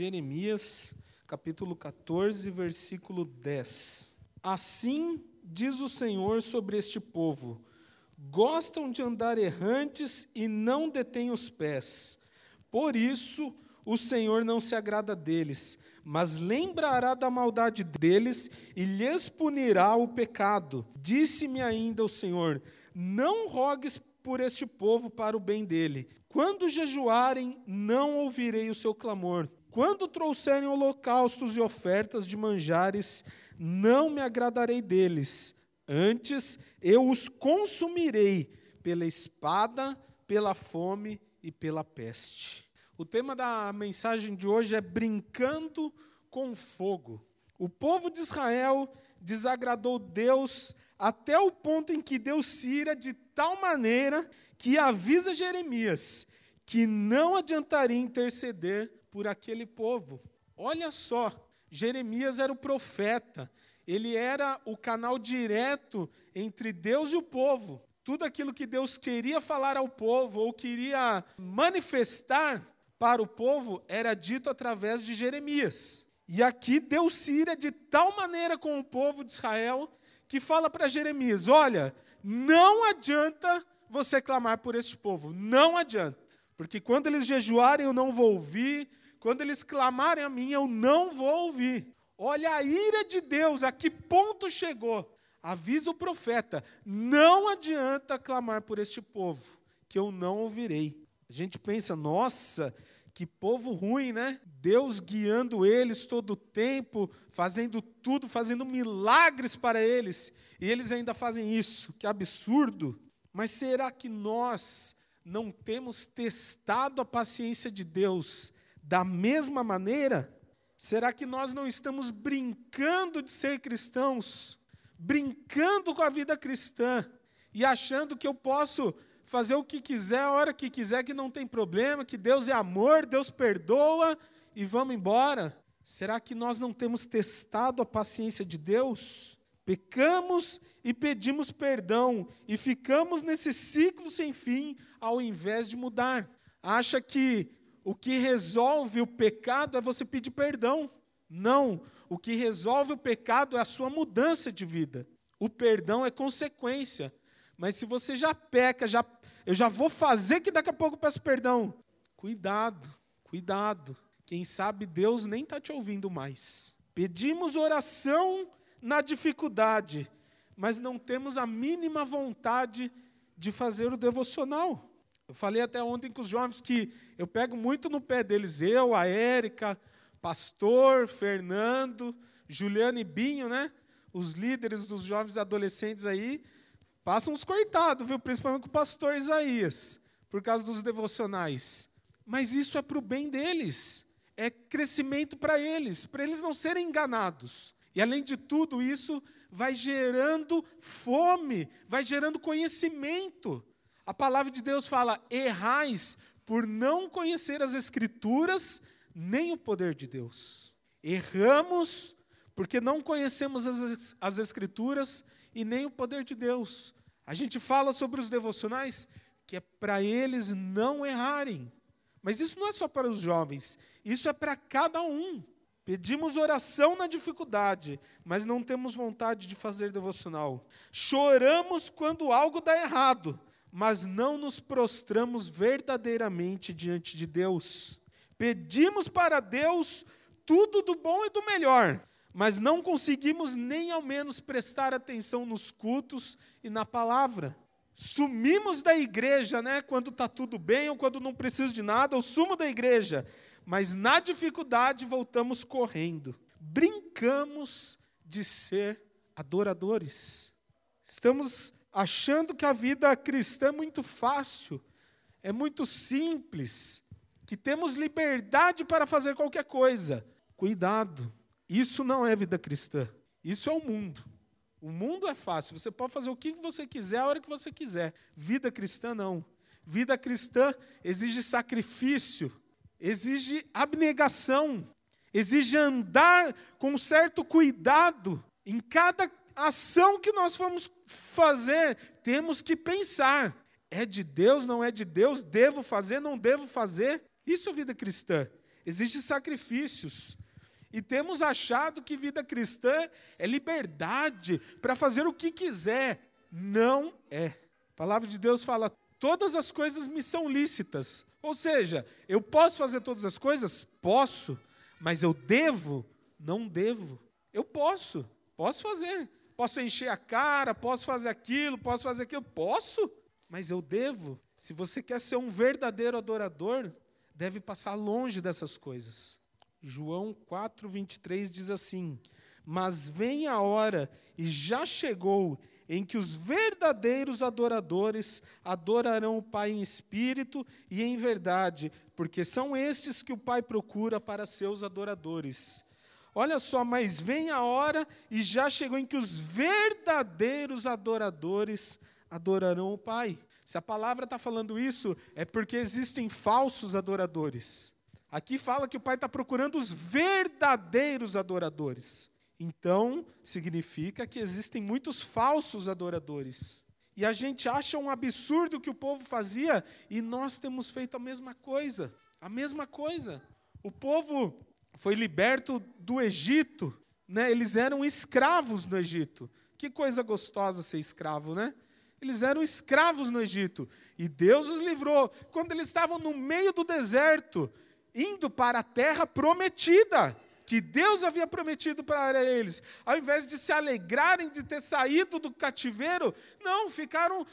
Jeremias, capítulo 14, versículo 10. Assim diz o Senhor sobre este povo: gostam de andar errantes e não detêm os pés. Por isso, o Senhor não se agrada deles, mas lembrará da maldade deles e lhes punirá o pecado. Disse-me ainda o Senhor: Não rogues por este povo para o bem dele. Quando jejuarem, não ouvirei o seu clamor. Quando trouxerem holocaustos e ofertas de manjares, não me agradarei deles. Antes, eu os consumirei pela espada, pela fome e pela peste. O tema da mensagem de hoje é brincando com fogo. O povo de Israel desagradou Deus até o ponto em que Deus se ira de tal maneira que avisa Jeremias que não adiantaria interceder por aquele povo. Olha só, Jeremias era o profeta, ele era o canal direto entre Deus e o povo. Tudo aquilo que Deus queria falar ao povo ou queria manifestar para o povo era dito através de Jeremias. E aqui Deus se ira de tal maneira com o povo de Israel que fala para Jeremias: Olha, não adianta você clamar por este povo, não adianta, porque quando eles jejuarem eu não vou ouvir, quando eles clamarem a mim eu não vou ouvir. Olha a ira de Deus, a que ponto chegou. Avisa o profeta: não adianta clamar por este povo, que eu não ouvirei. A gente pensa, nossa, que povo ruim, né? Deus guiando eles todo o tempo, fazendo tudo, fazendo milagres para eles, e eles ainda fazem isso. Que absurdo! Mas será que nós não temos testado a paciência de Deus da mesma maneira? Será que nós não estamos brincando de ser cristãos, brincando com a vida cristã e achando que eu posso fazer o que quiser, a hora que quiser, que não tem problema, que Deus é amor, Deus perdoa e vamos embora? Será que nós não temos testado a paciência de Deus? Pecamos e pedimos perdão e ficamos nesse ciclo sem fim ao invés de mudar. Acha que o que resolve o pecado é você pedir perdão. Não, o que resolve o pecado é a sua mudança de vida. O perdão é consequência. Mas se você já peca, já eu já vou fazer que daqui a pouco eu peço perdão. Cuidado, cuidado. Quem sabe Deus nem está te ouvindo mais. Pedimos oração na dificuldade, mas não temos a mínima vontade de fazer o devocional. Eu falei até ontem com os jovens que eu pego muito no pé deles, eu, a Érica, pastor, Fernando, Juliano e Binho, né? Os líderes dos jovens adolescentes aí, Passa uns cortados, viu? Principalmente com o pastor Isaías, por causa dos devocionais. Mas isso é para o bem deles. É crescimento para eles, para eles não serem enganados. E além de tudo isso, vai gerando fome, vai gerando conhecimento. A palavra de Deus fala: errais por não conhecer as Escrituras nem o poder de Deus. Erramos porque não conhecemos as, as Escrituras e nem o poder de Deus. A gente fala sobre os devocionais que é para eles não errarem. Mas isso não é só para os jovens, isso é para cada um. Pedimos oração na dificuldade, mas não temos vontade de fazer devocional. Choramos quando algo dá errado, mas não nos prostramos verdadeiramente diante de Deus. Pedimos para Deus tudo do bom e do melhor, mas não conseguimos nem ao menos prestar atenção nos cultos e na palavra. Sumimos da igreja, né, quando está tudo bem ou quando não preciso de nada, eu sumo da igreja, mas na dificuldade voltamos correndo. Brincamos de ser adoradores. Estamos achando que a vida cristã é muito fácil, é muito simples, que temos liberdade para fazer qualquer coisa. Cuidado, isso não é vida cristã. Isso é o mundo. O mundo é fácil. Você pode fazer o que você quiser, a hora que você quiser. Vida cristã, não. Vida cristã exige sacrifício, exige abnegação, exige andar com certo cuidado. Em cada ação que nós vamos fazer, temos que pensar: é de Deus, não é de Deus? Devo fazer, não devo fazer? Isso é vida cristã. existem sacrifícios. E temos achado que vida cristã é liberdade para fazer o que quiser. Não é. A palavra de Deus fala: todas as coisas me são lícitas. Ou seja, eu posso fazer todas as coisas? Posso. Mas eu devo? Não devo. Eu posso. Posso fazer. Posso encher a cara, posso fazer aquilo, posso fazer aquilo. Posso. Mas eu devo. Se você quer ser um verdadeiro adorador, deve passar longe dessas coisas. João 4, 23 diz assim: Mas vem a hora, e já chegou, em que os verdadeiros adoradores adorarão o Pai em espírito e em verdade, porque são estes que o Pai procura para seus adoradores. Olha só, mas vem a hora e já chegou em que os verdadeiros adoradores adorarão o Pai. Se a palavra está falando isso, é porque existem falsos adoradores. Aqui fala que o Pai está procurando os verdadeiros adoradores. Então, significa que existem muitos falsos adoradores. E a gente acha um absurdo o que o povo fazia e nós temos feito a mesma coisa. A mesma coisa. O povo foi liberto do Egito, né? Eles eram escravos no Egito. Que coisa gostosa ser escravo, né? Eles eram escravos no Egito e Deus os livrou. Quando eles estavam no meio do deserto, indo para a terra prometida, que Deus havia prometido para eles. Ao invés de se alegrarem de ter saído do cativeiro, não, ficaram.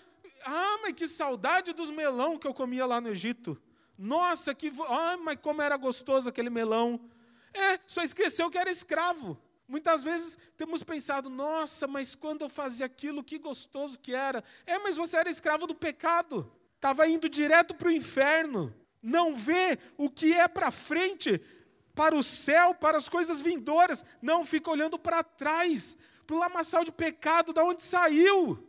Ah, mas que saudade dos melão que eu comia lá no Egito. Nossa, que. Ah, mas como era gostoso aquele melão. É, só esqueceu que era escravo. Muitas vezes temos pensado, nossa, mas quando eu fazia aquilo, que gostoso que era. É, mas você era escravo do pecado. Estava indo direto para o inferno não vê o que é para frente, para o céu, para as coisas vindouras, não fica olhando para trás, para o lamaçal de pecado, da onde saiu.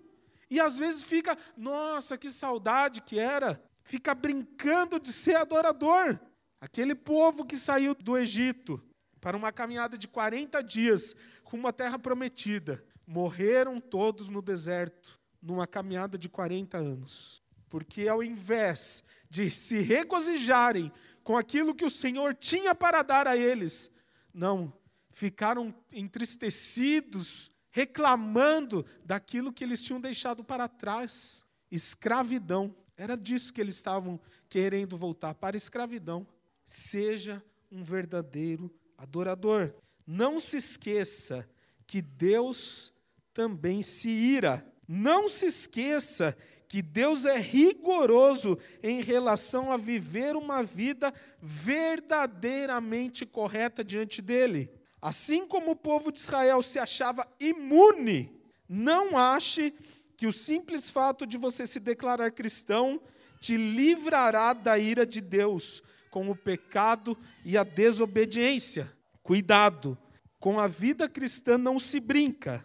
E às vezes fica, nossa, que saudade que era, fica brincando de ser adorador. Aquele povo que saiu do Egito para uma caminhada de 40 dias com uma terra prometida, morreram todos no deserto, numa caminhada de 40 anos. Porque ao invés de se regozijarem com aquilo que o Senhor tinha para dar a eles. Não, ficaram entristecidos, reclamando daquilo que eles tinham deixado para trás. Escravidão. Era disso que eles estavam querendo voltar para escravidão. Seja um verdadeiro adorador. Não se esqueça que Deus também se ira. Não se esqueça que Deus é rigoroso em relação a viver uma vida verdadeiramente correta diante dele. Assim como o povo de Israel se achava imune, não ache que o simples fato de você se declarar cristão te livrará da ira de Deus com o pecado e a desobediência. Cuidado, com a vida cristã não se brinca,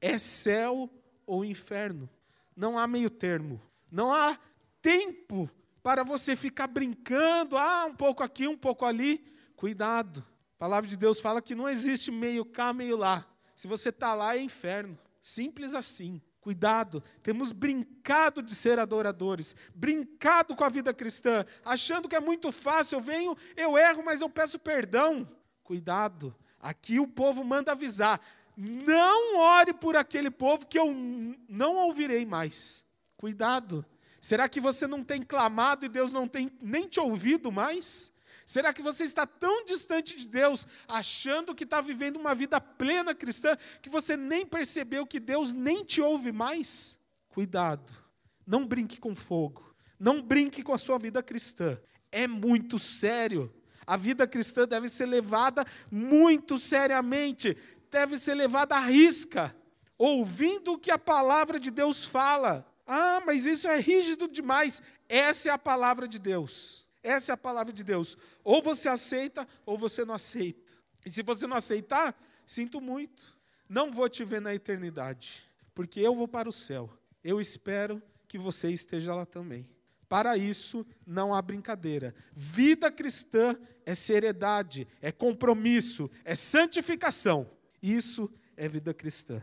é céu ou inferno. Não há meio termo. Não há tempo para você ficar brincando, ah, um pouco aqui, um pouco ali. Cuidado. A palavra de Deus fala que não existe meio cá, meio lá. Se você está lá, é inferno. Simples assim. Cuidado, temos brincado de ser adoradores, brincado com a vida cristã, achando que é muito fácil. Eu venho, eu erro, mas eu peço perdão. Cuidado, aqui o povo manda avisar: não ore por aquele povo que eu não ouvirei mais. Cuidado. Será que você não tem clamado e Deus não tem nem te ouvido mais? Será que você está tão distante de Deus, achando que está vivendo uma vida plena cristã, que você nem percebeu que Deus nem te ouve mais? Cuidado. Não brinque com fogo. Não brinque com a sua vida cristã. É muito sério. A vida cristã deve ser levada muito seriamente deve ser levada à risca, ouvindo o que a palavra de Deus fala. Ah, mas isso é rígido demais. Essa é a palavra de Deus. Essa é a palavra de Deus. Ou você aceita, ou você não aceita. E se você não aceitar, sinto muito. Não vou te ver na eternidade, porque eu vou para o céu. Eu espero que você esteja lá também. Para isso, não há brincadeira. Vida cristã é seriedade, é compromisso, é santificação. Isso é vida cristã.